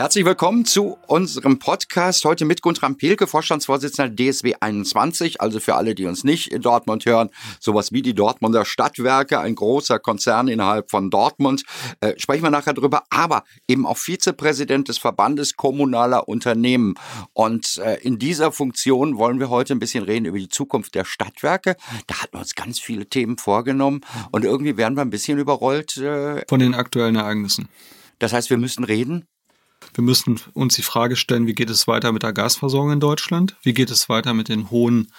Herzlich willkommen zu unserem Podcast. Heute mit Guntram Pelke, Vorstandsvorsitzender DSW 21. Also für alle, die uns nicht in Dortmund hören, sowas wie die Dortmunder Stadtwerke, ein großer Konzern innerhalb von Dortmund. Äh, sprechen wir nachher drüber. Aber eben auch Vizepräsident des Verbandes kommunaler Unternehmen. Und äh, in dieser Funktion wollen wir heute ein bisschen reden über die Zukunft der Stadtwerke. Da hatten wir uns ganz viele Themen vorgenommen. Und irgendwie werden wir ein bisschen überrollt. Äh, von den aktuellen Ereignissen. Das heißt, wir müssen reden wir müssen uns die Frage stellen, wie geht es weiter mit der Gasversorgung in Deutschland? Wie geht es weiter mit den hohen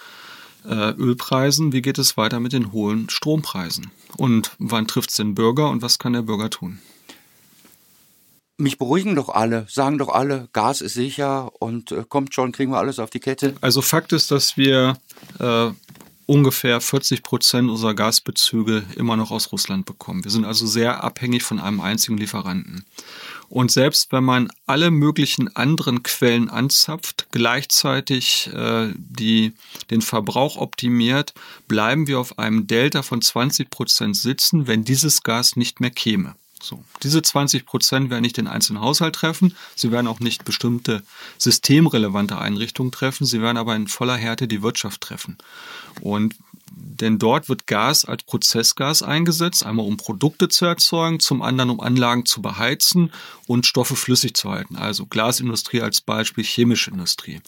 äh, Ölpreisen? Wie geht es weiter mit den hohen Strompreisen? Und wann trifft es den Bürger und was kann der Bürger tun? Mich beruhigen doch alle, sagen doch alle, Gas ist sicher und äh, kommt schon, kriegen wir alles auf die Kette. Also Fakt ist, dass wir äh, ungefähr 40 Prozent unserer Gasbezüge immer noch aus Russland bekommen. Wir sind also sehr abhängig von einem einzigen Lieferanten. Und selbst wenn man alle möglichen anderen Quellen anzapft, gleichzeitig äh, die, den Verbrauch optimiert, bleiben wir auf einem Delta von 20 Prozent sitzen, wenn dieses Gas nicht mehr käme. So. Diese 20 Prozent werden nicht den einzelnen Haushalt treffen, sie werden auch nicht bestimmte systemrelevante Einrichtungen treffen, sie werden aber in voller Härte die Wirtschaft treffen. Und denn dort wird Gas als Prozessgas eingesetzt, einmal um Produkte zu erzeugen, zum anderen um Anlagen zu beheizen und Stoffe flüssig zu halten. Also Glasindustrie als Beispiel, chemische Industrie.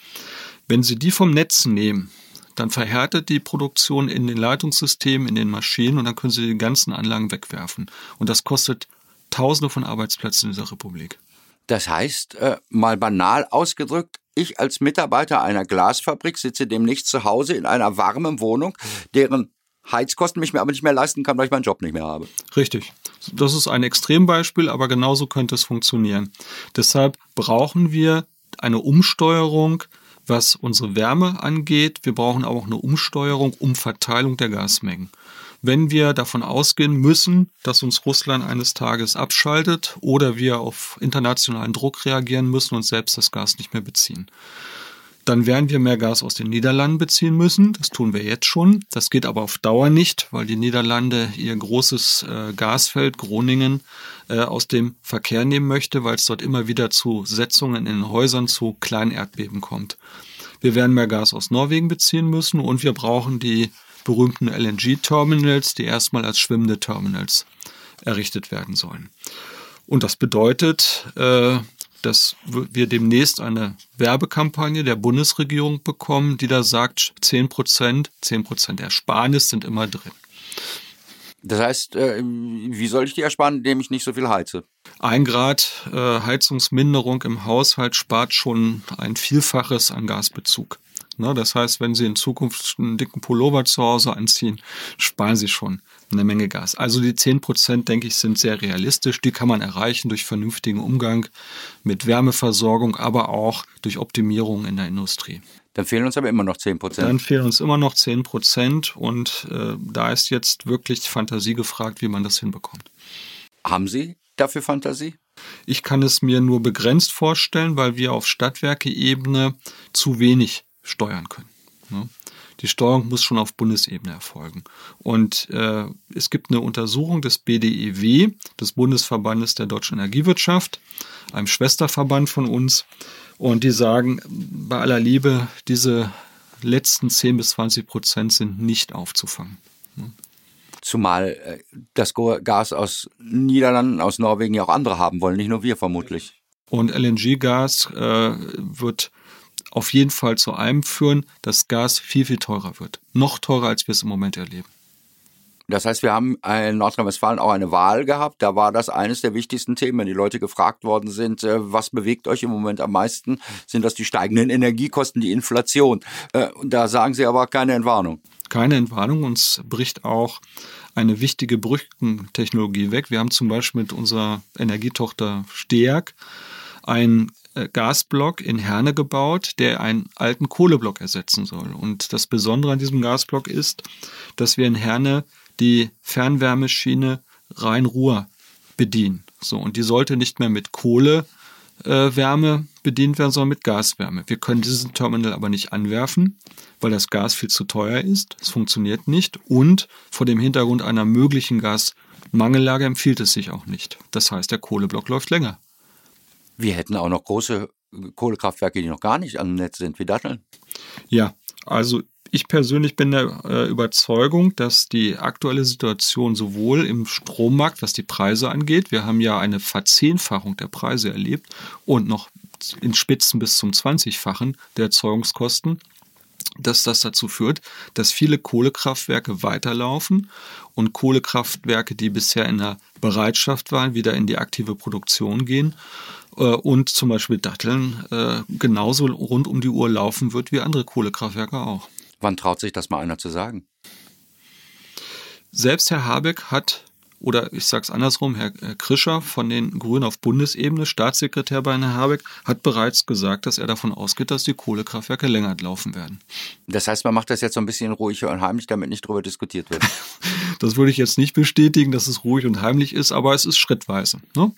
Wenn Sie die vom Netz nehmen, dann verhärtet die Produktion in den Leitungssystemen, in den Maschinen und dann können Sie die ganzen Anlagen wegwerfen. Und das kostet Tausende von Arbeitsplätzen in dieser Republik. Das heißt, äh, mal banal ausgedrückt, ich als Mitarbeiter einer Glasfabrik sitze demnächst zu Hause in einer warmen Wohnung, deren Heizkosten mich mir aber nicht mehr leisten kann, weil ich meinen Job nicht mehr habe. Richtig. Das ist ein Extrembeispiel, aber genauso könnte es funktionieren. Deshalb brauchen wir eine Umsteuerung, was unsere Wärme angeht. Wir brauchen auch eine Umsteuerung um Verteilung der Gasmengen wenn wir davon ausgehen müssen, dass uns Russland eines Tages abschaltet oder wir auf internationalen Druck reagieren müssen und selbst das Gas nicht mehr beziehen. Dann werden wir mehr Gas aus den Niederlanden beziehen müssen. Das tun wir jetzt schon. Das geht aber auf Dauer nicht, weil die Niederlande ihr großes äh, Gasfeld Groningen äh, aus dem Verkehr nehmen möchte, weil es dort immer wieder zu Setzungen in den Häusern zu kleinen Erdbeben kommt. Wir werden mehr Gas aus Norwegen beziehen müssen und wir brauchen die berühmten LNG-Terminals, die erstmal als schwimmende Terminals errichtet werden sollen. Und das bedeutet, äh, dass wir demnächst eine Werbekampagne der Bundesregierung bekommen, die da sagt, 10 Prozent, 10 Prozent Ersparnis sind immer drin. Das heißt, äh, wie soll ich die ersparen, indem ich nicht so viel heize? Ein Grad äh, Heizungsminderung im Haushalt spart schon ein Vielfaches an Gasbezug. Ne, das heißt, wenn Sie in Zukunft einen dicken Pullover zu Hause anziehen, sparen Sie schon eine Menge Gas. Also die 10 Prozent, denke ich, sind sehr realistisch. Die kann man erreichen durch vernünftigen Umgang mit Wärmeversorgung, aber auch durch Optimierung in der Industrie. Dann fehlen uns aber immer noch 10 Prozent. Dann fehlen uns immer noch 10 Prozent und äh, da ist jetzt wirklich Fantasie gefragt, wie man das hinbekommt. Haben Sie dafür Fantasie? Ich kann es mir nur begrenzt vorstellen, weil wir auf Stadtwerke-Ebene zu wenig steuern können. Ne? Die Steuerung muss schon auf Bundesebene erfolgen. Und äh, es gibt eine Untersuchung des BDEW, des Bundesverbandes der deutschen Energiewirtschaft, einem Schwesterverband von uns. Und die sagen, bei aller Liebe, diese letzten 10 bis 20 Prozent sind nicht aufzufangen. Ne? Zumal äh, das Gas aus Niederlanden, aus Norwegen ja auch andere haben wollen, nicht nur wir vermutlich. Und LNG-Gas äh, wird auf jeden Fall zu einem führen, dass Gas viel, viel teurer wird. Noch teurer, als wir es im Moment erleben. Das heißt, wir haben in Nordrhein-Westfalen auch eine Wahl gehabt. Da war das eines der wichtigsten Themen, wenn die Leute gefragt worden sind, äh, was bewegt euch im Moment am meisten, sind das die steigenden Energiekosten, die Inflation. Äh, da sagen sie aber keine Entwarnung. Keine Entwarnung. Uns bricht auch eine wichtige Brückentechnologie weg. Wir haben zum Beispiel mit unserer Energietochter Steag ein Gasblock in Herne gebaut, der einen alten Kohleblock ersetzen soll. Und das Besondere an diesem Gasblock ist, dass wir in Herne die Fernwärmeschiene Rhein-Ruhr bedienen. So, und die sollte nicht mehr mit Kohle äh, bedient werden soll mit Gaswärme. Wir können dieses Terminal aber nicht anwerfen, weil das Gas viel zu teuer ist. Es funktioniert nicht und vor dem Hintergrund einer möglichen Gasmangellage empfiehlt es sich auch nicht. Das heißt, der Kohleblock läuft länger. Wir hätten auch noch große Kohlekraftwerke, die noch gar nicht am Netz sind, wie Datteln. Ja, also ich persönlich bin der äh, Überzeugung, dass die aktuelle Situation sowohl im Strommarkt, was die Preise angeht, wir haben ja eine Verzehnfachung der Preise erlebt und noch in Spitzen bis zum 20-fachen der Erzeugungskosten, dass das dazu führt, dass viele Kohlekraftwerke weiterlaufen und Kohlekraftwerke, die bisher in der Bereitschaft waren, wieder in die aktive Produktion gehen äh, und zum Beispiel Datteln äh, genauso rund um die Uhr laufen wird wie andere Kohlekraftwerke auch. Wann traut sich das mal einer zu sagen? Selbst Herr Habeck hat, oder ich sage es andersrum, Herr Krischer von den Grünen auf Bundesebene, Staatssekretär bei Herrn Habeck, hat bereits gesagt, dass er davon ausgeht, dass die Kohlekraftwerke länger laufen werden. Das heißt, man macht das jetzt so ein bisschen ruhig und heimlich, damit nicht darüber diskutiert wird. das würde ich jetzt nicht bestätigen, dass es ruhig und heimlich ist, aber es ist schrittweise. Ne?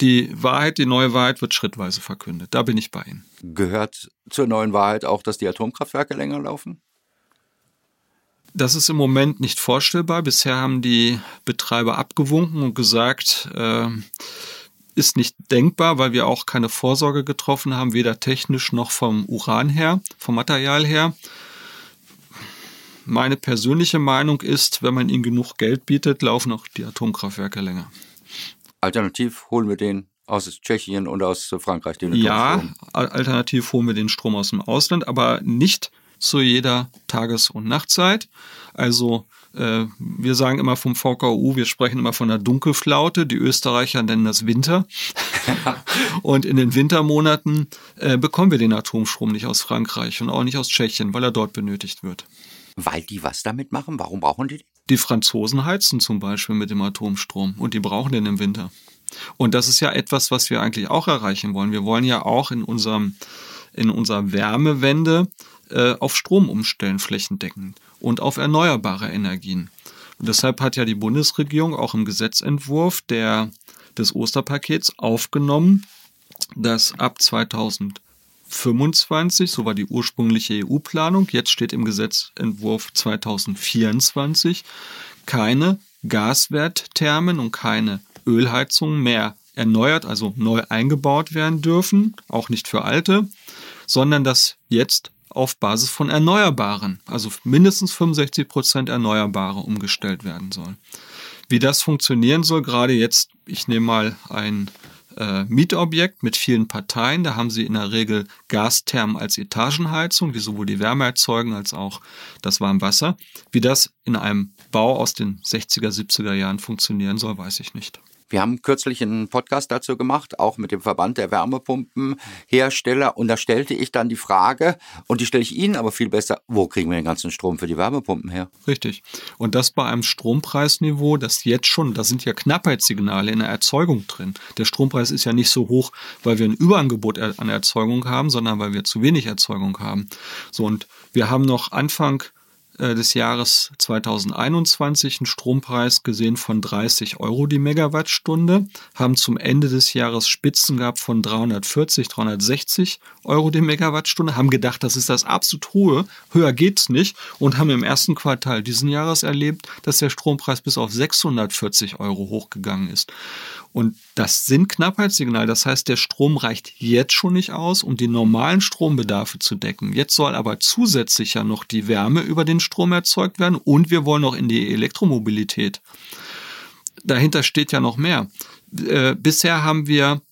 Die Wahrheit, die neue Wahrheit wird schrittweise verkündet. Da bin ich bei Ihnen. Gehört zur neuen Wahrheit auch, dass die Atomkraftwerke länger laufen? Das ist im Moment nicht vorstellbar. Bisher haben die Betreiber abgewunken und gesagt, äh, ist nicht denkbar, weil wir auch keine Vorsorge getroffen haben, weder technisch noch vom Uran her, vom Material her. Meine persönliche Meinung ist, wenn man ihnen genug Geld bietet, laufen auch die Atomkraftwerke länger. Alternativ holen wir den aus Tschechien und aus Frankreich. Den ja, alternativ holen wir den Strom aus dem Ausland, aber nicht zu jeder Tages- und Nachtzeit. Also äh, wir sagen immer vom VKU, wir sprechen immer von der Dunkelflaute. Die Österreicher nennen das Winter. und in den Wintermonaten äh, bekommen wir den Atomstrom nicht aus Frankreich und auch nicht aus Tschechien, weil er dort benötigt wird. Weil die was damit machen? Warum brauchen die? Die Franzosen heizen zum Beispiel mit dem Atomstrom und die brauchen den im Winter. Und das ist ja etwas, was wir eigentlich auch erreichen wollen. Wir wollen ja auch in unserem in unserer Wärmewende äh, auf Strom umstellen, flächendeckend und auf erneuerbare Energien. Und deshalb hat ja die Bundesregierung auch im Gesetzentwurf der, des Osterpakets aufgenommen, dass ab 2000 2025, so war die ursprüngliche EU-Planung, jetzt steht im Gesetzentwurf 2024, keine Gaswertthermen und keine Ölheizungen mehr erneuert, also neu eingebaut werden dürfen, auch nicht für alte, sondern dass jetzt auf Basis von Erneuerbaren, also mindestens 65 Prozent Erneuerbare umgestellt werden soll. Wie das funktionieren soll, gerade jetzt, ich nehme mal ein äh, Mietobjekt mit vielen Parteien. Da haben sie in der Regel Gasthermen als Etagenheizung, die sowohl die Wärme erzeugen als auch das Warmwasser. Wie das in einem Bau aus den 60er, 70er Jahren funktionieren soll, weiß ich nicht. Wir haben kürzlich einen Podcast dazu gemacht, auch mit dem Verband der Wärmepumpenhersteller. Und da stellte ich dann die Frage, und die stelle ich Ihnen aber viel besser, wo kriegen wir den ganzen Strom für die Wärmepumpen her? Richtig. Und das bei einem Strompreisniveau, das jetzt schon, da sind ja Knappheitssignale in der Erzeugung drin. Der Strompreis ist ja nicht so hoch, weil wir ein Überangebot an Erzeugung haben, sondern weil wir zu wenig Erzeugung haben. So, und wir haben noch Anfang des Jahres 2021 einen Strompreis gesehen von 30 Euro die Megawattstunde, haben zum Ende des Jahres Spitzen gehabt von 340, 360 Euro die Megawattstunde, haben gedacht, das ist das absolut hohe, höher geht's nicht und haben im ersten Quartal diesen Jahres erlebt, dass der Strompreis bis auf 640 Euro hochgegangen ist. Und das sind Knappheitssignale. Das heißt, der Strom reicht jetzt schon nicht aus, um die normalen Strombedarfe zu decken. Jetzt soll aber zusätzlich ja noch die Wärme über den Strom erzeugt werden und wir wollen noch in die Elektromobilität. Dahinter steht ja noch mehr. Äh, bisher haben wir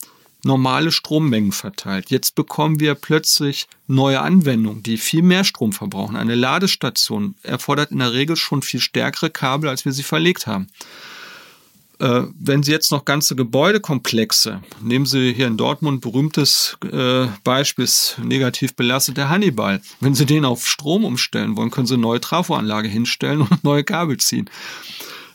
normale Strommengen verteilt. Jetzt bekommen wir plötzlich neue Anwendungen, die viel mehr Strom verbrauchen. Eine Ladestation erfordert in der Regel schon viel stärkere Kabel, als wir sie verlegt haben. Äh, wenn Sie jetzt noch ganze Gebäudekomplexe, nehmen Sie hier in Dortmund berühmtes äh, Beispiel, negativ belastet der Hannibal. Wenn Sie den auf Strom umstellen wollen, können Sie eine neue Trafoanlage hinstellen und neue Kabel ziehen.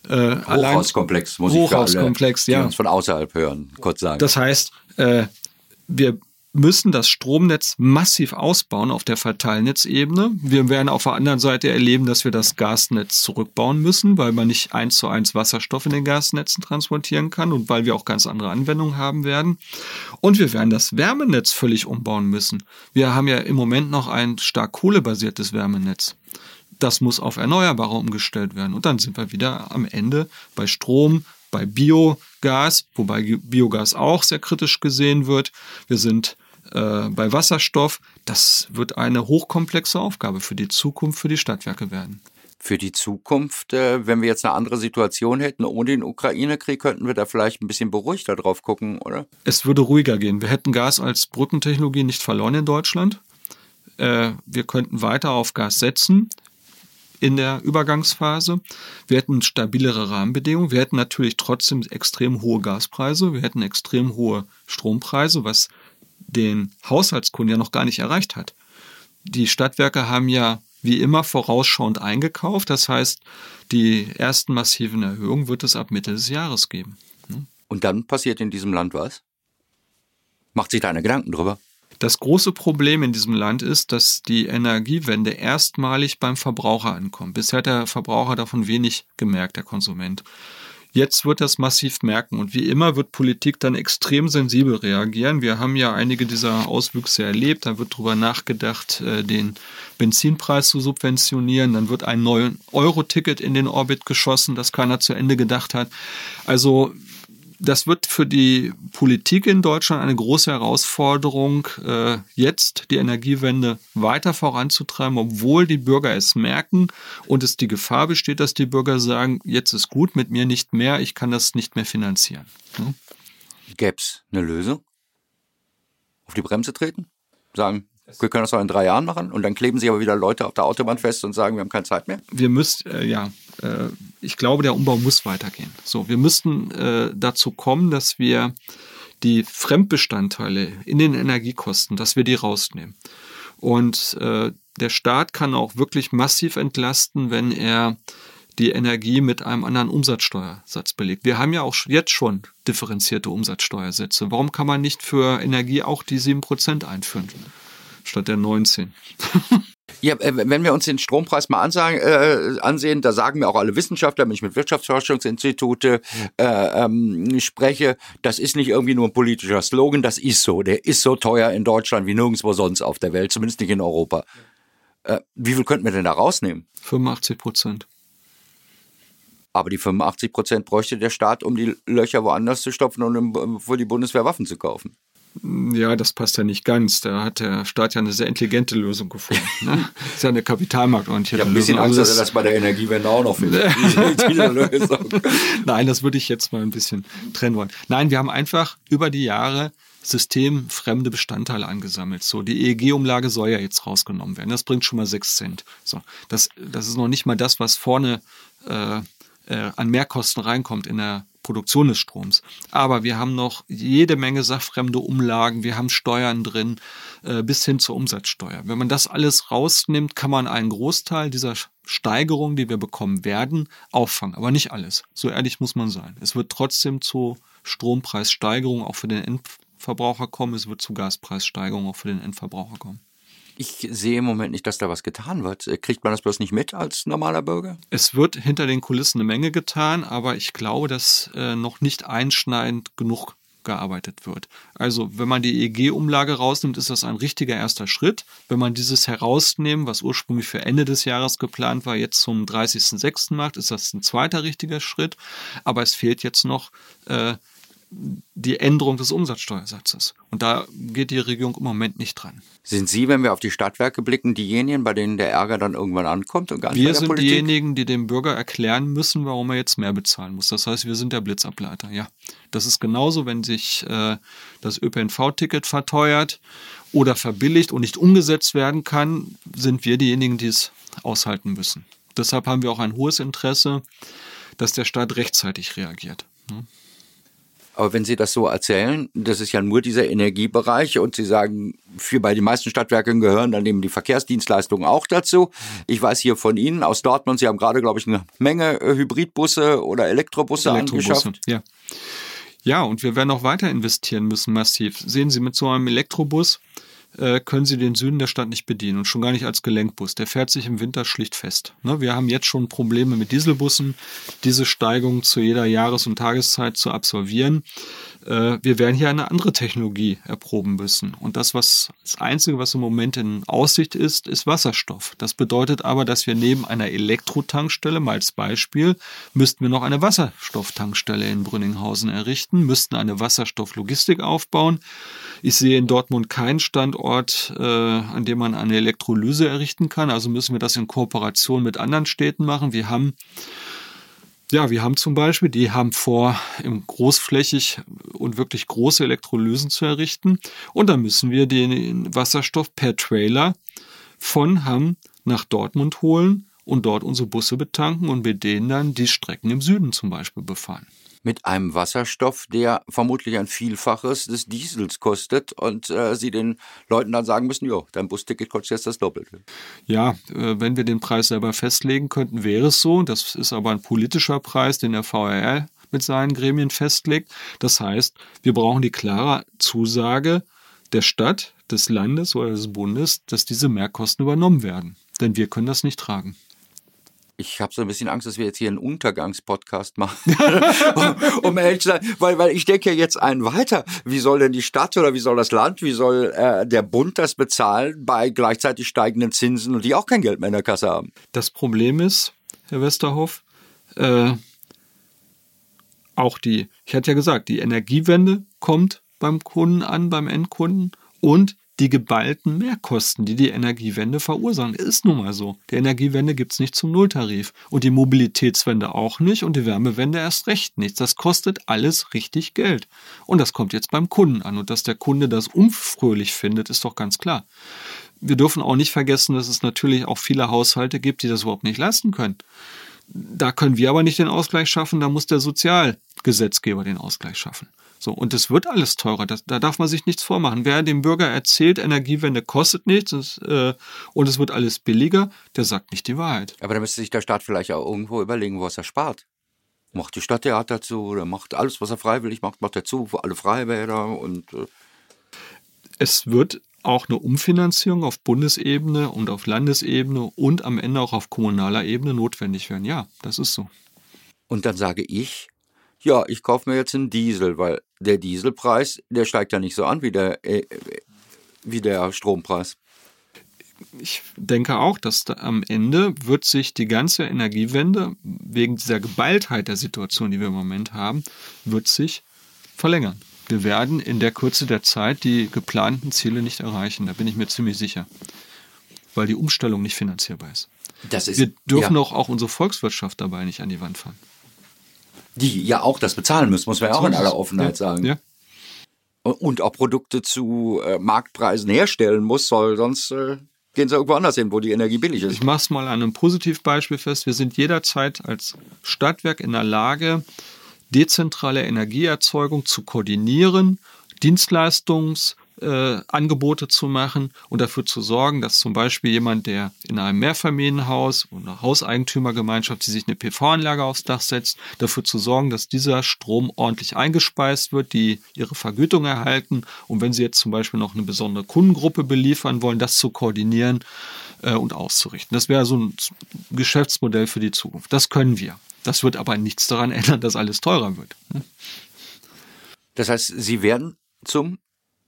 Äh, Hochhauskomplex, muss Hochhauskomplex, ich alle, ja. die uns von außerhalb hören, kurz sagen. Das heißt, äh, wir müssen das Stromnetz massiv ausbauen auf der Verteilnetzebene. Wir werden auf der anderen Seite erleben, dass wir das Gasnetz zurückbauen müssen, weil man nicht eins zu eins Wasserstoff in den Gasnetzen transportieren kann und weil wir auch ganz andere Anwendungen haben werden. Und wir werden das Wärmenetz völlig umbauen müssen. Wir haben ja im Moment noch ein stark kohlebasiertes Wärmenetz. Das muss auf Erneuerbare umgestellt werden. Und dann sind wir wieder am Ende bei Strom, bei Biogas, wobei Biogas auch sehr kritisch gesehen wird. Wir sind äh, bei Wasserstoff. Das wird eine hochkomplexe Aufgabe für die Zukunft, für die Stadtwerke werden. Für die Zukunft, äh, wenn wir jetzt eine andere Situation hätten ohne den Ukraine-Krieg, könnten wir da vielleicht ein bisschen beruhigter drauf gucken, oder? Es würde ruhiger gehen. Wir hätten Gas als Brückentechnologie nicht verloren in Deutschland. Äh, wir könnten weiter auf Gas setzen in der Übergangsphase. Wir hätten stabilere Rahmenbedingungen. Wir hätten natürlich trotzdem extrem hohe Gaspreise. Wir hätten extrem hohe Strompreise, was den Haushaltskunden ja noch gar nicht erreicht hat. Die Stadtwerke haben ja wie immer vorausschauend eingekauft. Das heißt, die ersten massiven Erhöhungen wird es ab Mitte des Jahres geben. Und dann passiert in diesem Land was? Macht sich da eine Gedanken drüber? Das große Problem in diesem Land ist, dass die Energiewende erstmalig beim Verbraucher ankommt. Bisher hat der Verbraucher davon wenig gemerkt, der Konsument. Jetzt wird das massiv merken und wie immer wird Politik dann extrem sensibel reagieren. Wir haben ja einige dieser Auswüchse erlebt. Da wird darüber nachgedacht, äh, den Benzinpreis zu subventionieren. Dann wird ein neues Euro-Ticket in den Orbit geschossen, das keiner zu Ende gedacht hat. Also das wird für die Politik in Deutschland eine große Herausforderung, äh, jetzt die Energiewende weiter voranzutreiben, obwohl die Bürger es merken und es die Gefahr besteht, dass die Bürger sagen, jetzt ist gut, mit mir nicht mehr, ich kann das nicht mehr finanzieren. Hm? Gäbe es eine Lösung? Auf die Bremse treten? Sagen, wir können das auch in drei Jahren machen und dann kleben sich aber wieder Leute auf der Autobahn fest und sagen, wir haben keine Zeit mehr? Wir müssen, äh, ja, äh, ich glaube, der Umbau muss weitergehen. So, wir müssten äh, dazu kommen, dass wir die Fremdbestandteile in den Energiekosten, dass wir die rausnehmen. Und äh, der Staat kann auch wirklich massiv entlasten, wenn er die Energie mit einem anderen Umsatzsteuersatz belegt. Wir haben ja auch jetzt schon differenzierte Umsatzsteuersätze. Warum kann man nicht für Energie auch die 7% einführen? Statt der 19. Ja, äh, wenn wir uns den Strompreis mal ansagen, äh, ansehen, da sagen mir auch alle Wissenschaftler, wenn ich mit Wirtschaftsforschungsinstitute äh, ähm, spreche, das ist nicht irgendwie nur ein politischer Slogan, das ist so. Der ist so teuer in Deutschland wie nirgendwo sonst auf der Welt, zumindest nicht in Europa. Äh, wie viel könnten wir denn da rausnehmen? 85 Prozent. Aber die 85 Prozent bräuchte der Staat, um die Löcher woanders zu stopfen und für die Bundeswehr Waffen zu kaufen. Ja, das passt ja nicht ganz. Da hat der Staat ja eine sehr intelligente Lösung gefunden. Ne? Das ist ja eine kapitalmarktorientierte Lösung. Ich habe ein bisschen Angst, dass er das bei der Energiewende auch noch findet. Nein, das würde ich jetzt mal ein bisschen trennen wollen. Nein, wir haben einfach über die Jahre systemfremde Bestandteile angesammelt. So, die EEG-Umlage soll ja jetzt rausgenommen werden. Das bringt schon mal sechs Cent. So, das, das ist noch nicht mal das, was vorne äh, äh, an Mehrkosten reinkommt in der Produktion des Stroms. Aber wir haben noch jede Menge sachfremde Umlagen, wir haben Steuern drin, äh, bis hin zur Umsatzsteuer. Wenn man das alles rausnimmt, kann man einen Großteil dieser Steigerung, die wir bekommen werden, auffangen. Aber nicht alles. So ehrlich muss man sein. Es wird trotzdem zu Strompreissteigerungen auch für den Endverbraucher kommen. Es wird zu Gaspreissteigerungen auch für den Endverbraucher kommen. Ich sehe im Moment nicht, dass da was getan wird. Äh, kriegt man das bloß nicht mit als normaler Bürger? Es wird hinter den Kulissen eine Menge getan, aber ich glaube, dass äh, noch nicht einschneidend genug gearbeitet wird. Also wenn man die EEG-Umlage rausnimmt, ist das ein richtiger erster Schritt. Wenn man dieses herausnehmen, was ursprünglich für Ende des Jahres geplant war, jetzt zum 30.06. macht, ist das ein zweiter richtiger Schritt. Aber es fehlt jetzt noch äh, die Änderung des Umsatzsteuersatzes. Und da geht die Regierung im Moment nicht dran. Sind Sie, wenn wir auf die Stadtwerke blicken, diejenigen, bei denen der Ärger dann irgendwann ankommt? Und gar wir sind Politik? diejenigen, die dem Bürger erklären müssen, warum er jetzt mehr bezahlen muss. Das heißt, wir sind der Blitzableiter, ja. Das ist genauso, wenn sich äh, das ÖPNV-Ticket verteuert oder verbilligt und nicht umgesetzt werden kann, sind wir diejenigen, die es aushalten müssen. Deshalb haben wir auch ein hohes Interesse, dass der Staat rechtzeitig reagiert. Aber wenn Sie das so erzählen, das ist ja nur dieser Energiebereich und Sie sagen, für bei den meisten Stadtwerken gehören dann eben die Verkehrsdienstleistungen auch dazu. Ich weiß hier von Ihnen aus Dortmund, Sie haben gerade, glaube ich, eine Menge äh, Hybridbusse oder Elektrobusse, Elektrobusse angeschafft. Ja. Ja, und wir werden auch weiter investieren müssen, massiv. Sehen Sie, mit so einem Elektrobus äh, können Sie den Süden der Stadt nicht bedienen und schon gar nicht als Gelenkbus. Der fährt sich im Winter schlicht fest. Ne? Wir haben jetzt schon Probleme mit Dieselbussen, diese Steigung zu jeder Jahres- und Tageszeit zu absolvieren. Äh, wir werden hier eine andere Technologie erproben müssen. Und das, was das Einzige, was im Moment in Aussicht ist, ist Wasserstoff. Das bedeutet aber, dass wir neben einer Elektrotankstelle, mal als Beispiel, müssten wir noch eine Wasserstofftankstelle in Brünninghausen errichten, müssten eine Wasserstofflogistik aufbauen. Ich sehe in Dortmund keinen Standort, äh, an dem man eine Elektrolyse errichten kann. Also müssen wir das in Kooperation mit anderen Städten machen. Wir haben ja, wir haben zum Beispiel, die haben vor, im großflächig und wirklich große Elektrolysen zu errichten. Und dann müssen wir den Wasserstoff per Trailer von Hamm nach Dortmund holen und dort unsere Busse betanken und mit denen dann die Strecken im Süden zum Beispiel befahren mit einem Wasserstoff, der vermutlich ein Vielfaches des Diesels kostet und äh, sie den Leuten dann sagen müssen, jo, dein Busticket kostet jetzt das Doppelte. Ja, äh, wenn wir den Preis selber festlegen könnten, wäre es so. Das ist aber ein politischer Preis, den der VRL mit seinen Gremien festlegt. Das heißt, wir brauchen die klare Zusage der Stadt, des Landes oder des Bundes, dass diese Mehrkosten übernommen werden. Denn wir können das nicht tragen ich habe so ein bisschen Angst, dass wir jetzt hier einen Untergangspodcast machen, um, ehrlich zu sein, weil, weil ich denke jetzt einen weiter. Wie soll denn die Stadt oder wie soll das Land, wie soll äh, der Bund das bezahlen bei gleichzeitig steigenden Zinsen und die auch kein Geld mehr in der Kasse haben? Das Problem ist, Herr Westerhoff, äh, auch die, ich hatte ja gesagt, die Energiewende kommt beim Kunden an, beim Endkunden und die geballten Mehrkosten, die die Energiewende verursachen. Ist nun mal so. Die Energiewende gibt es nicht zum Nulltarif und die Mobilitätswende auch nicht und die Wärmewende erst recht nicht. Das kostet alles richtig Geld. Und das kommt jetzt beim Kunden an. Und dass der Kunde das unfröhlich findet, ist doch ganz klar. Wir dürfen auch nicht vergessen, dass es natürlich auch viele Haushalte gibt, die das überhaupt nicht leisten können. Da können wir aber nicht den Ausgleich schaffen, da muss der Sozialgesetzgeber den Ausgleich schaffen. So, und es wird alles teurer. Das, da darf man sich nichts vormachen. Wer dem Bürger erzählt, Energiewende kostet nichts das, äh, und es wird alles billiger, der sagt nicht die Wahrheit. Aber da müsste sich der Staat vielleicht auch irgendwo überlegen, was er spart. Macht die Stadttheater zu oder macht alles, was er freiwillig macht, macht er zu für alle Freibäder und. Äh es wird auch eine Umfinanzierung auf Bundesebene und auf Landesebene und am Ende auch auf kommunaler Ebene notwendig werden. Ja, das ist so. Und dann sage ich, ja, ich kaufe mir jetzt einen Diesel, weil der Dieselpreis, der steigt ja nicht so an wie der, äh, wie der Strompreis. Ich denke auch, dass da am Ende wird sich die ganze Energiewende wegen dieser Geballtheit der Situation, die wir im Moment haben, wird sich verlängern wir werden in der Kürze der Zeit die geplanten Ziele nicht erreichen. Da bin ich mir ziemlich sicher. Weil die Umstellung nicht finanzierbar ist. ist wir dürfen ja. auch, auch unsere Volkswirtschaft dabei nicht an die Wand fahren. Die ja auch das bezahlen müssen, muss man ja auch in aller Offenheit ja. sagen. Ja. Und auch Produkte zu äh, Marktpreisen herstellen muss, weil sonst äh, gehen sie irgendwo anders hin, wo die Energie billig ist. Ich mache es mal an einem Positivbeispiel fest. Wir sind jederzeit als Stadtwerk in der Lage, dezentrale Energieerzeugung zu koordinieren, Dienstleistungsangebote äh, zu machen und dafür zu sorgen, dass zum Beispiel jemand, der in einem Mehrfamilienhaus oder Hauseigentümergemeinschaft, die sich eine PV-Anlage aufs Dach setzt, dafür zu sorgen, dass dieser Strom ordentlich eingespeist wird, die ihre Vergütung erhalten und wenn sie jetzt zum Beispiel noch eine besondere Kundengruppe beliefern wollen, das zu koordinieren äh, und auszurichten. Das wäre so ein Geschäftsmodell für die Zukunft. Das können wir. Das wird aber nichts daran ändern, dass alles teurer wird. Ne? Das heißt, Sie werden zum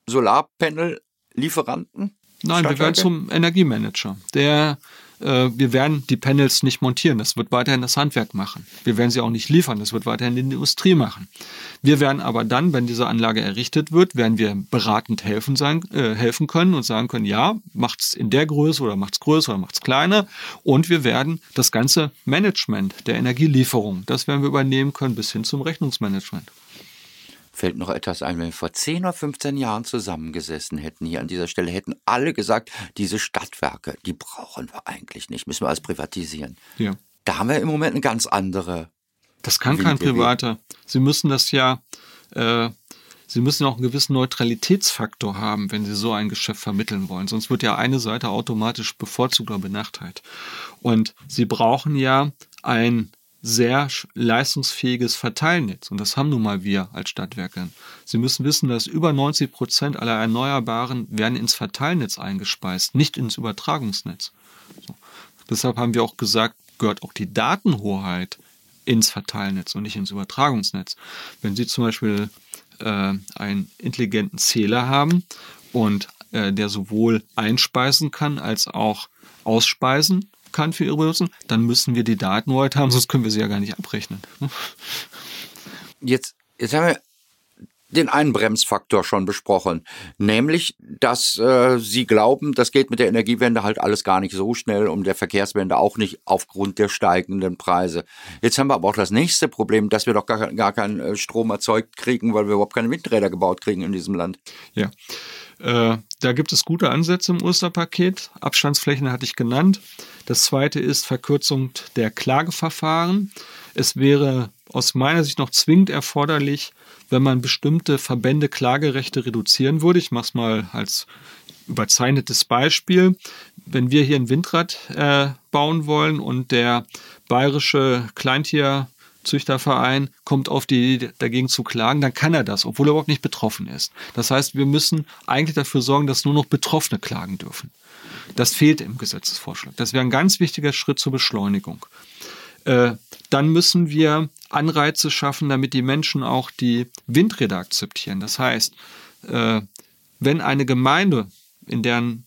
Solarpanel-Lieferanten? Nein, wir werden zum Energiemanager, der äh, wir werden die Panels nicht montieren. Das wird weiterhin das Handwerk machen. Wir werden sie auch nicht liefern. Das wird weiterhin die Industrie machen. Wir werden aber dann, wenn diese Anlage errichtet wird, werden wir beratend helfen sein, äh, helfen können und sagen können, ja, macht's in der Größe oder macht's größer oder macht's kleiner. Und wir werden das ganze Management der Energielieferung, das werden wir übernehmen können bis hin zum Rechnungsmanagement fällt noch etwas ein, wenn wir vor 10 oder 15 Jahren zusammengesessen hätten hier an dieser Stelle, hätten alle gesagt, diese Stadtwerke, die brauchen wir eigentlich nicht, müssen wir alles privatisieren. Ja. Da haben wir im Moment eine ganz andere. Das kann kein Privater. Sie müssen das ja, äh, Sie müssen auch einen gewissen Neutralitätsfaktor haben, wenn Sie so ein Geschäft vermitteln wollen. Sonst wird ja eine Seite automatisch bevorzugt oder benachteiligt. Und Sie brauchen ja ein sehr leistungsfähiges Verteilnetz. Und das haben nun mal wir als Stadtwerke. Sie müssen wissen, dass über 90 Prozent aller Erneuerbaren werden ins Verteilnetz eingespeist, nicht ins Übertragungsnetz. So. Deshalb haben wir auch gesagt, gehört auch die Datenhoheit ins Verteilnetz und nicht ins Übertragungsnetz. Wenn Sie zum Beispiel äh, einen intelligenten Zähler haben und äh, der sowohl einspeisen kann als auch ausspeisen kann für ihre Benutzung, dann müssen wir die Daten heute haben, sonst können wir sie ja gar nicht abrechnen. Jetzt, jetzt haben wir den einen Bremsfaktor schon besprochen, nämlich, dass äh, Sie glauben, das geht mit der Energiewende halt alles gar nicht so schnell und der Verkehrswende auch nicht aufgrund der steigenden Preise. Jetzt haben wir aber auch das nächste Problem, dass wir doch gar, gar keinen äh, Strom erzeugt kriegen, weil wir überhaupt keine Windräder gebaut kriegen in diesem Land. Ja. Äh, da gibt es gute Ansätze im Osterpaket. Abstandsflächen hatte ich genannt. Das zweite ist Verkürzung der Klageverfahren. Es wäre aus meiner Sicht noch zwingend erforderlich, wenn man bestimmte Verbände Klagerechte reduzieren würde. Ich mache es mal als überzeichnetes Beispiel. Wenn wir hier ein Windrad äh, bauen wollen und der bayerische Kleintier Züchterverein kommt auf die Idee, dagegen zu klagen, dann kann er das, obwohl er überhaupt nicht betroffen ist. Das heißt, wir müssen eigentlich dafür sorgen, dass nur noch Betroffene klagen dürfen. Das fehlt im Gesetzesvorschlag. Das wäre ein ganz wichtiger Schritt zur Beschleunigung. Äh, dann müssen wir Anreize schaffen, damit die Menschen auch die Windräder akzeptieren. Das heißt, äh, wenn eine Gemeinde, in deren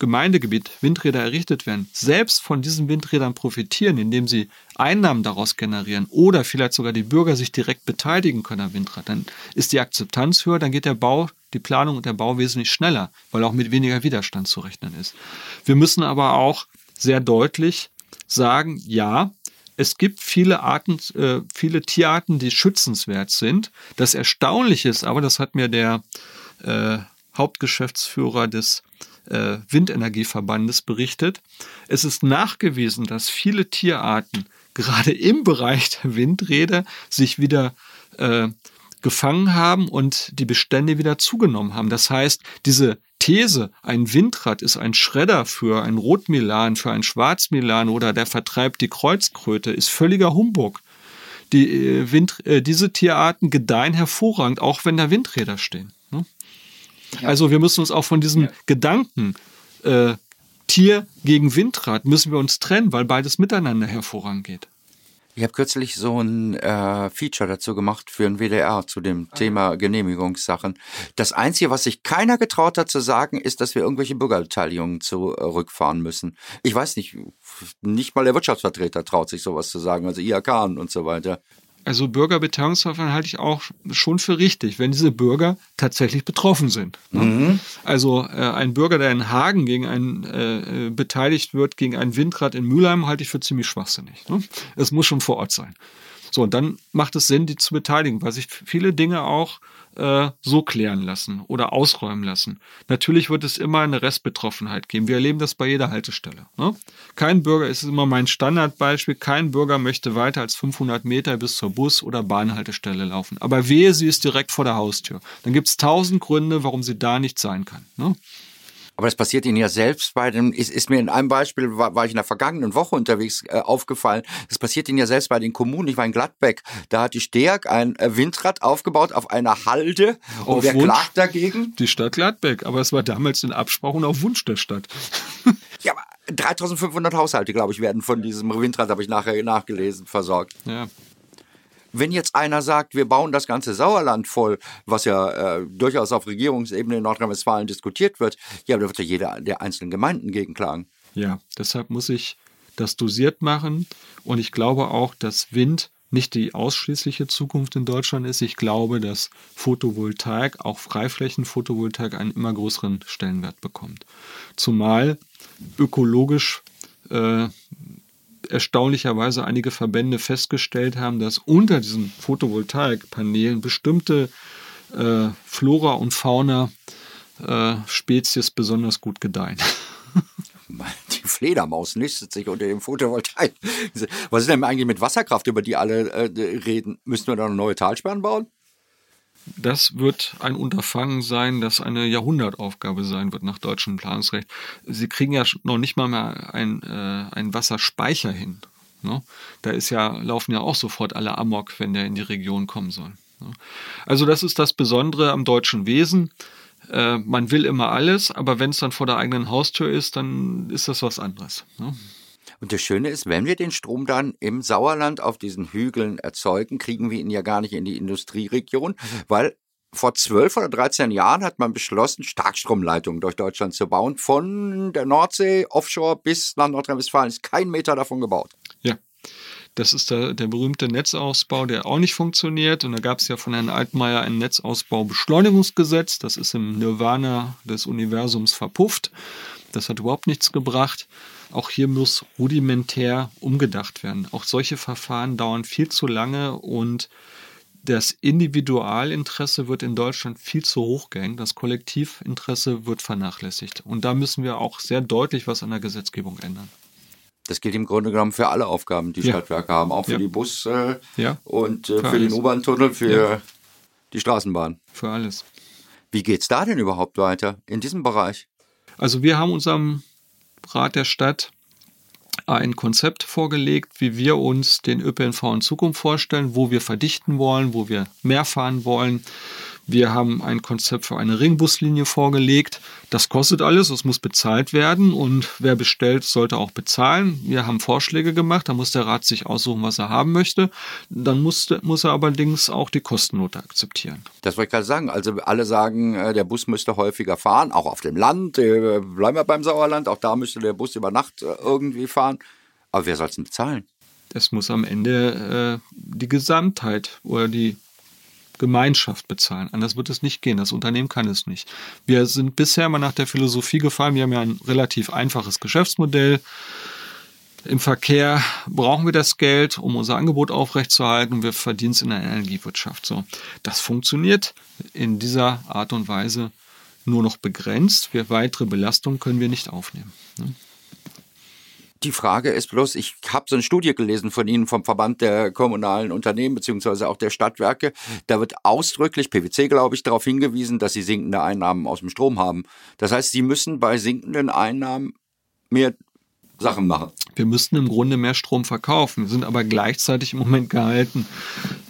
Gemeindegebiet Windräder errichtet werden, selbst von diesen Windrädern profitieren, indem sie Einnahmen daraus generieren oder vielleicht sogar die Bürger sich direkt beteiligen können am Windrad, dann ist die Akzeptanz höher, dann geht der Bau, die Planung und der Bau wesentlich schneller, weil auch mit weniger Widerstand zu rechnen ist. Wir müssen aber auch sehr deutlich sagen, ja, es gibt viele Arten, äh, viele Tierarten, die schützenswert sind. Das Erstaunliche ist aber, das hat mir der äh, Hauptgeschäftsführer des äh, Windenergieverbandes berichtet. Es ist nachgewiesen, dass viele Tierarten gerade im Bereich der Windräder sich wieder äh, gefangen haben und die Bestände wieder zugenommen haben. Das heißt, diese These, ein Windrad ist ein Schredder für ein Rotmilan, für ein Schwarzmilan oder der vertreibt die Kreuzkröte, ist völliger Humbug. Die, äh, Wind, äh, diese Tierarten gedeihen hervorragend, auch wenn da Windräder stehen. Also wir müssen uns auch von diesem ja. Gedanken äh, Tier gegen Windrad müssen wir uns trennen, weil beides miteinander hervorangeht. Ich habe kürzlich so ein äh, Feature dazu gemacht für ein WDR zu dem ah, Thema Genehmigungssachen. Das Einzige, was sich keiner getraut hat zu sagen, ist, dass wir irgendwelche Bürgerbeteiligungen zurückfahren müssen. Ich weiß nicht, nicht mal der Wirtschaftsvertreter traut sich sowas zu sagen, also IAK und so weiter. Also Bürgerbeteiligungsverfahren halte ich auch schon für richtig, wenn diese Bürger tatsächlich betroffen sind. Ne? Mhm. Also äh, ein Bürger, der in Hagen gegen einen äh, äh, beteiligt wird, gegen ein Windrad in Mülheim, halte ich für ziemlich schwachsinnig. Ne? Es muss schon vor Ort sein. So, und dann macht es Sinn, die zu beteiligen, weil sich viele Dinge auch äh, so klären lassen oder ausräumen lassen. Natürlich wird es immer eine Restbetroffenheit geben. Wir erleben das bei jeder Haltestelle. Ne? Kein Bürger, ist immer mein Standardbeispiel, kein Bürger möchte weiter als 500 Meter bis zur Bus- oder Bahnhaltestelle laufen. Aber wehe, sie ist direkt vor der Haustür. Dann gibt es tausend Gründe, warum sie da nicht sein kann. Ne? Aber das passiert Ihnen ja selbst bei dem, ist, ist mir in einem Beispiel, war, war ich in der vergangenen Woche unterwegs, äh, aufgefallen, das passiert Ihnen ja selbst bei den Kommunen. Ich war in Gladbeck, da hat die Steag ein äh, Windrad aufgebaut auf einer Halde. Auf und wer Wunsch, klagt dagegen? Die Stadt Gladbeck, aber es war damals in Absprache auf Wunsch der Stadt. ja, aber 3500 Haushalte, glaube ich, werden von diesem Windrad, habe ich nachher nachgelesen, versorgt. Ja. Wenn jetzt einer sagt, wir bauen das ganze Sauerland voll, was ja äh, durchaus auf Regierungsebene in Nordrhein-Westfalen diskutiert wird, ja, da wird ja jeder der einzelnen Gemeinden gegenklagen. Ja, deshalb muss ich das dosiert machen und ich glaube auch, dass Wind nicht die ausschließliche Zukunft in Deutschland ist. Ich glaube, dass Photovoltaik, auch Freiflächenphotovoltaik, einen immer größeren Stellenwert bekommt. Zumal ökologisch äh, erstaunlicherweise einige Verbände festgestellt haben, dass unter diesen Photovoltaikpanelen bestimmte äh, Flora und Fauna äh, Spezies besonders gut gedeihen. Die Fledermaus nistet sich unter dem Photovoltaik. Was ist denn eigentlich mit Wasserkraft, über die alle äh, reden? Müssen wir da noch neue Talsperren bauen? Das wird ein Unterfangen sein, das eine Jahrhundertaufgabe sein wird nach deutschem Planungsrecht. Sie kriegen ja noch nicht mal mehr einen, äh, einen Wasserspeicher hin. Ne? Da ist ja, laufen ja auch sofort alle Amok, wenn der in die Region kommen soll. Ne? Also das ist das Besondere am deutschen Wesen. Äh, man will immer alles, aber wenn es dann vor der eigenen Haustür ist, dann ist das was anderes. Ne? Und das Schöne ist, wenn wir den Strom dann im Sauerland auf diesen Hügeln erzeugen, kriegen wir ihn ja gar nicht in die Industrieregion, weil vor zwölf oder dreizehn Jahren hat man beschlossen, Starkstromleitungen durch Deutschland zu bauen. Von der Nordsee offshore bis nach Nordrhein-Westfalen ist kein Meter davon gebaut. Ja. Das ist der, der berühmte Netzausbau, der auch nicht funktioniert. Und da gab es ja von Herrn Altmaier ein Netzausbaubeschleunigungsgesetz. Das ist im Nirvana des Universums verpufft. Das hat überhaupt nichts gebracht. Auch hier muss rudimentär umgedacht werden. Auch solche Verfahren dauern viel zu lange und das Individualinteresse wird in Deutschland viel zu hoch gehängt. Das Kollektivinteresse wird vernachlässigt. Und da müssen wir auch sehr deutlich was an der Gesetzgebung ändern. Das gilt im Grunde genommen für alle Aufgaben, die ja. Stadtwerke haben, auch für ja. die Bus- äh, ja. und äh, für, für den U-Bahn-Tunnel, für die Straßenbahn. Für alles. Wie geht es da denn überhaupt weiter in diesem Bereich? Also wir haben unserem Rat der Stadt ein Konzept vorgelegt, wie wir uns den ÖPNV in Zukunft vorstellen, wo wir verdichten wollen, wo wir mehr fahren wollen, wir haben ein Konzept für eine Ringbuslinie vorgelegt. Das kostet alles, es muss bezahlt werden und wer bestellt, sollte auch bezahlen. Wir haben Vorschläge gemacht, da muss der Rat sich aussuchen, was er haben möchte. Dann muss, muss er allerdings auch die Kostennote akzeptieren. Das wollte ich gerade sagen. Also alle sagen, äh, der Bus müsste häufiger fahren, auch auf dem Land. Äh, bleiben wir beim Sauerland, auch da müsste der Bus über Nacht äh, irgendwie fahren. Aber wer soll es denn bezahlen? Es muss am Ende äh, die Gesamtheit oder die Gemeinschaft bezahlen. Anders wird es nicht gehen. Das Unternehmen kann es nicht. Wir sind bisher mal nach der Philosophie gefallen. Wir haben ja ein relativ einfaches Geschäftsmodell. Im Verkehr brauchen wir das Geld, um unser Angebot aufrechtzuerhalten. Wir verdienen es in der Energiewirtschaft. So, das funktioniert in dieser Art und Weise nur noch begrenzt. Wir weitere Belastungen können wir nicht aufnehmen. Ne? Die Frage ist bloß, ich habe so eine Studie gelesen von Ihnen vom Verband der kommunalen Unternehmen beziehungsweise auch der Stadtwerke. Da wird ausdrücklich, PwC glaube ich, darauf hingewiesen, dass sie sinkende Einnahmen aus dem Strom haben. Das heißt, sie müssen bei sinkenden Einnahmen mehr Sachen machen. Wir müssten im Grunde mehr Strom verkaufen, sind aber gleichzeitig im Moment gehalten,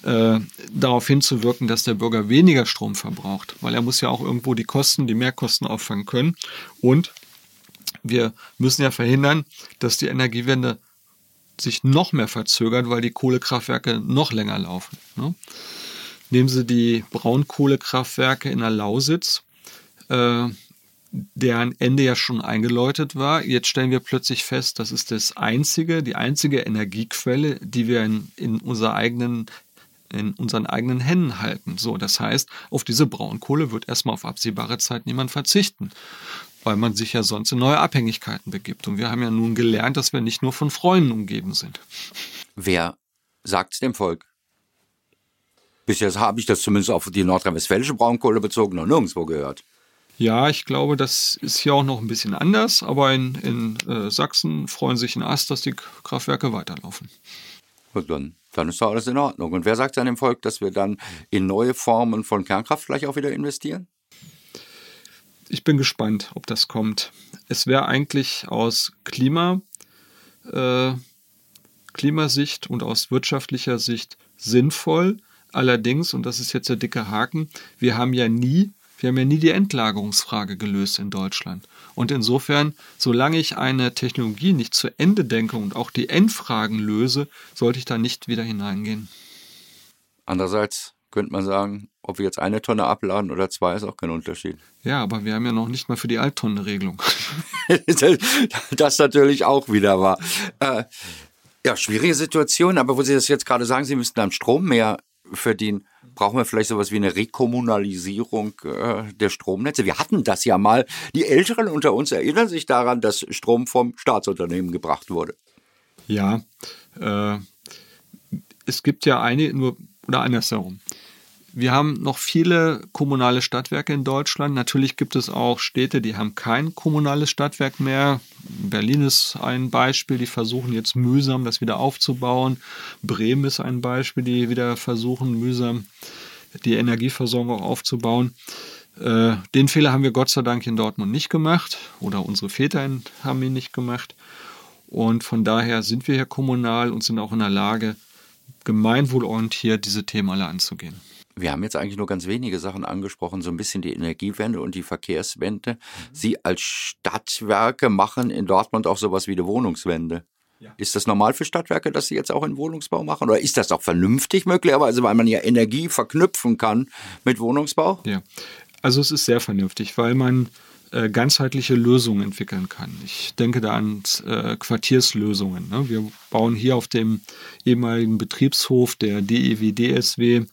äh, darauf hinzuwirken, dass der Bürger weniger Strom verbraucht, weil er muss ja auch irgendwo die Kosten, die Mehrkosten auffangen können. Und wir müssen ja verhindern, dass die Energiewende sich noch mehr verzögert, weil die Kohlekraftwerke noch länger laufen. Ne? Nehmen Sie die Braunkohlekraftwerke in der Lausitz, äh, deren Ende ja schon eingeläutet war. Jetzt stellen wir plötzlich fest, das ist das einzige, die einzige Energiequelle, die wir in, in unserer eigenen in unseren eigenen Händen halten. So, das heißt, auf diese Braunkohle wird erstmal auf absehbare Zeit niemand verzichten weil man sich ja sonst in neue Abhängigkeiten begibt. Und wir haben ja nun gelernt, dass wir nicht nur von Freunden umgeben sind. Wer sagt dem Volk? Bis jetzt habe ich das zumindest auf die nordrhein-westfälische Braunkohle bezogen noch nirgendwo gehört. Ja, ich glaube, das ist hier auch noch ein bisschen anders, aber in, in äh, Sachsen freuen sich in Ast, dass die Kraftwerke weiterlaufen. Und dann, dann ist doch alles in Ordnung. Und wer sagt dann dem Volk, dass wir dann in neue Formen von Kernkraft vielleicht auch wieder investieren? Ich bin gespannt, ob das kommt. Es wäre eigentlich aus Klima, äh, Klimasicht und aus wirtschaftlicher Sicht sinnvoll. Allerdings, und das ist jetzt der dicke Haken, wir haben ja nie, wir haben ja nie die Endlagerungsfrage gelöst in Deutschland. Und insofern, solange ich eine Technologie nicht zu Ende denke und auch die Endfragen löse, sollte ich da nicht wieder hineingehen. Andererseits könnte man sagen, ob wir jetzt eine Tonne abladen oder zwei, ist auch kein Unterschied. Ja, aber wir haben ja noch nicht mal für die Alttonne-Regelung. das natürlich auch wieder war. Äh, ja, schwierige Situation, aber wo Sie das jetzt gerade sagen, Sie müssten am Strom mehr verdienen, brauchen wir vielleicht sowas wie eine Rekommunalisierung äh, der Stromnetze. Wir hatten das ja mal. Die Älteren unter uns erinnern sich daran, dass Strom vom Staatsunternehmen gebracht wurde. Ja, äh, es gibt ja eine, nur oder andersherum. Wir haben noch viele kommunale Stadtwerke in Deutschland. Natürlich gibt es auch Städte, die haben kein kommunales Stadtwerk mehr. Berlin ist ein Beispiel, die versuchen jetzt mühsam das wieder aufzubauen. Bremen ist ein Beispiel, die wieder versuchen mühsam die Energieversorgung aufzubauen. Äh, den Fehler haben wir Gott sei Dank in Dortmund nicht gemacht oder unsere Väter haben ihn nicht gemacht. Und von daher sind wir hier kommunal und sind auch in der Lage, gemeinwohlorientiert diese Themen alle anzugehen. Wir haben jetzt eigentlich nur ganz wenige Sachen angesprochen, so ein bisschen die Energiewende und die Verkehrswende. Sie als Stadtwerke machen in Dortmund auch sowas wie die Wohnungswende. Ja. Ist das normal für Stadtwerke, dass sie jetzt auch in Wohnungsbau machen? Oder ist das auch vernünftig möglicherweise, weil man ja Energie verknüpfen kann mit Wohnungsbau? Ja, also es ist sehr vernünftig, weil man äh, ganzheitliche Lösungen entwickeln kann. Ich denke da an äh, Quartierslösungen. Ne? Wir bauen hier auf dem ehemaligen Betriebshof der DEW DSW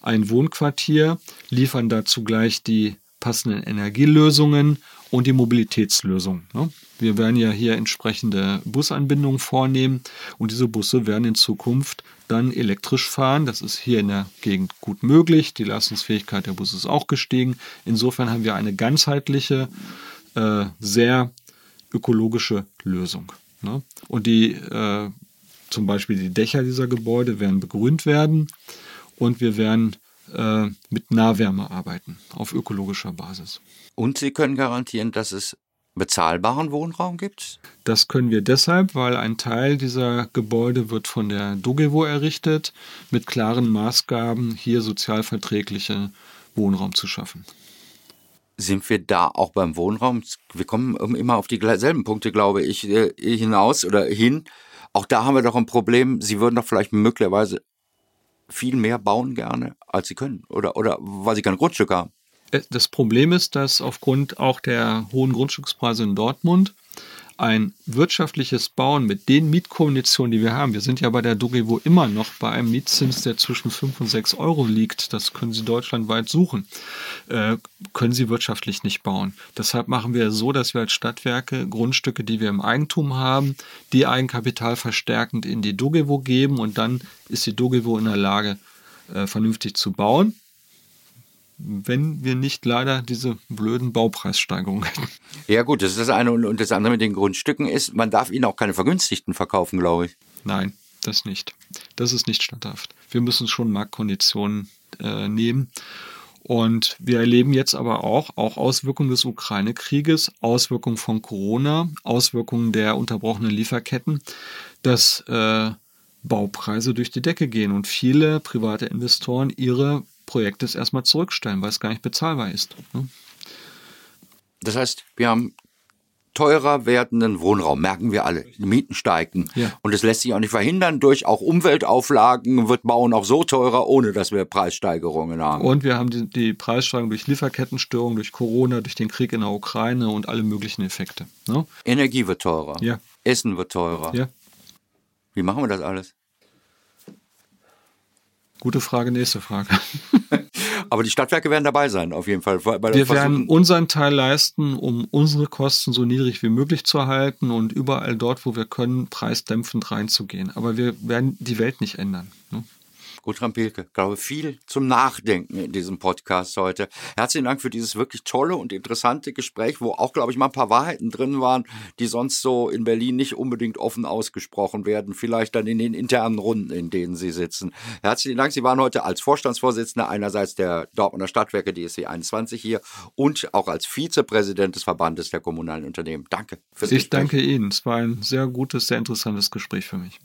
ein Wohnquartier, liefern dazu gleich die passenden Energielösungen und die Mobilitätslösung. Ne? Wir werden ja hier entsprechende Busanbindungen vornehmen und diese Busse werden in Zukunft dann elektrisch fahren. Das ist hier in der Gegend gut möglich. Die Leistungsfähigkeit der Busse ist auch gestiegen. Insofern haben wir eine ganzheitliche, äh, sehr ökologische Lösung. Ne? Und die äh, zum Beispiel die Dächer dieser Gebäude werden begrünt werden und wir werden äh, mit Nahwärme arbeiten auf ökologischer Basis. Und Sie können garantieren, dass es bezahlbaren Wohnraum gibt? Das können wir deshalb, weil ein Teil dieser Gebäude wird von der DOGEWO errichtet, mit klaren Maßgaben, hier sozialverträgliche Wohnraum zu schaffen. Sind wir da auch beim Wohnraum? Wir kommen immer auf dieselben Punkte, glaube ich, äh, hinaus oder hin. Auch da haben wir doch ein Problem. Sie würden doch vielleicht möglicherweise viel mehr bauen gerne, als sie können. Oder, oder weil sie kein Grundstück haben. Äh, das Problem ist, dass aufgrund auch der hohen Grundstückspreise in Dortmund ein wirtschaftliches Bauen mit den Mietkonditionen, die wir haben, wir sind ja bei der Dogevo immer noch bei einem Mietzins, der zwischen 5 und 6 Euro liegt, das können Sie deutschlandweit suchen, äh, können Sie wirtschaftlich nicht bauen. Deshalb machen wir so, dass wir als Stadtwerke Grundstücke, die wir im Eigentum haben, die Eigenkapital verstärkend in die Dogevo geben und dann ist die Dogevo in der Lage, äh, vernünftig zu bauen wenn wir nicht leider diese blöden Baupreissteigerungen hätten. Ja gut, das ist das eine und das andere mit den Grundstücken ist, man darf ihnen auch keine vergünstigten verkaufen, glaube ich. Nein, das nicht. Das ist nicht statthaft. Wir müssen schon Marktkonditionen äh, nehmen. Und wir erleben jetzt aber auch, auch Auswirkungen des Ukraine-Krieges, Auswirkungen von Corona, Auswirkungen der unterbrochenen Lieferketten, dass äh, Baupreise durch die Decke gehen und viele private Investoren ihre Projektes erstmal zurückstellen, weil es gar nicht bezahlbar ist. Ne? Das heißt, wir haben teurer werdenden Wohnraum, merken wir alle. Die Mieten steigen. Ja. Und es lässt sich auch nicht verhindern. Durch auch Umweltauflagen wird Bauen auch so teurer, ohne dass wir Preissteigerungen haben. Und wir haben die, die Preissteigerung durch Lieferkettenstörungen, durch Corona, durch den Krieg in der Ukraine und alle möglichen Effekte. Ne? Energie wird teurer. Ja. Essen wird teurer. Ja. Wie machen wir das alles? Gute Frage, nächste Frage. Aber die Stadtwerke werden dabei sein, auf jeden Fall. Wir werden unseren Teil leisten, um unsere Kosten so niedrig wie möglich zu halten und überall dort, wo wir können, preisdämpfend reinzugehen. Aber wir werden die Welt nicht ändern. Ne? Gutram Pilke, glaube viel zum Nachdenken in diesem Podcast heute. Herzlichen Dank für dieses wirklich tolle und interessante Gespräch, wo auch, glaube ich, mal ein paar Wahrheiten drin waren, die sonst so in Berlin nicht unbedingt offen ausgesprochen werden. Vielleicht dann in den internen Runden, in denen Sie sitzen. Herzlichen Dank. Sie waren heute als Vorstandsvorsitzender einerseits der Dortmunder Stadtwerke DSC 21 hier und auch als Vizepräsident des Verbandes der kommunalen Unternehmen. Danke. ich danke Ihnen. Es war ein sehr gutes, sehr interessantes Gespräch für mich.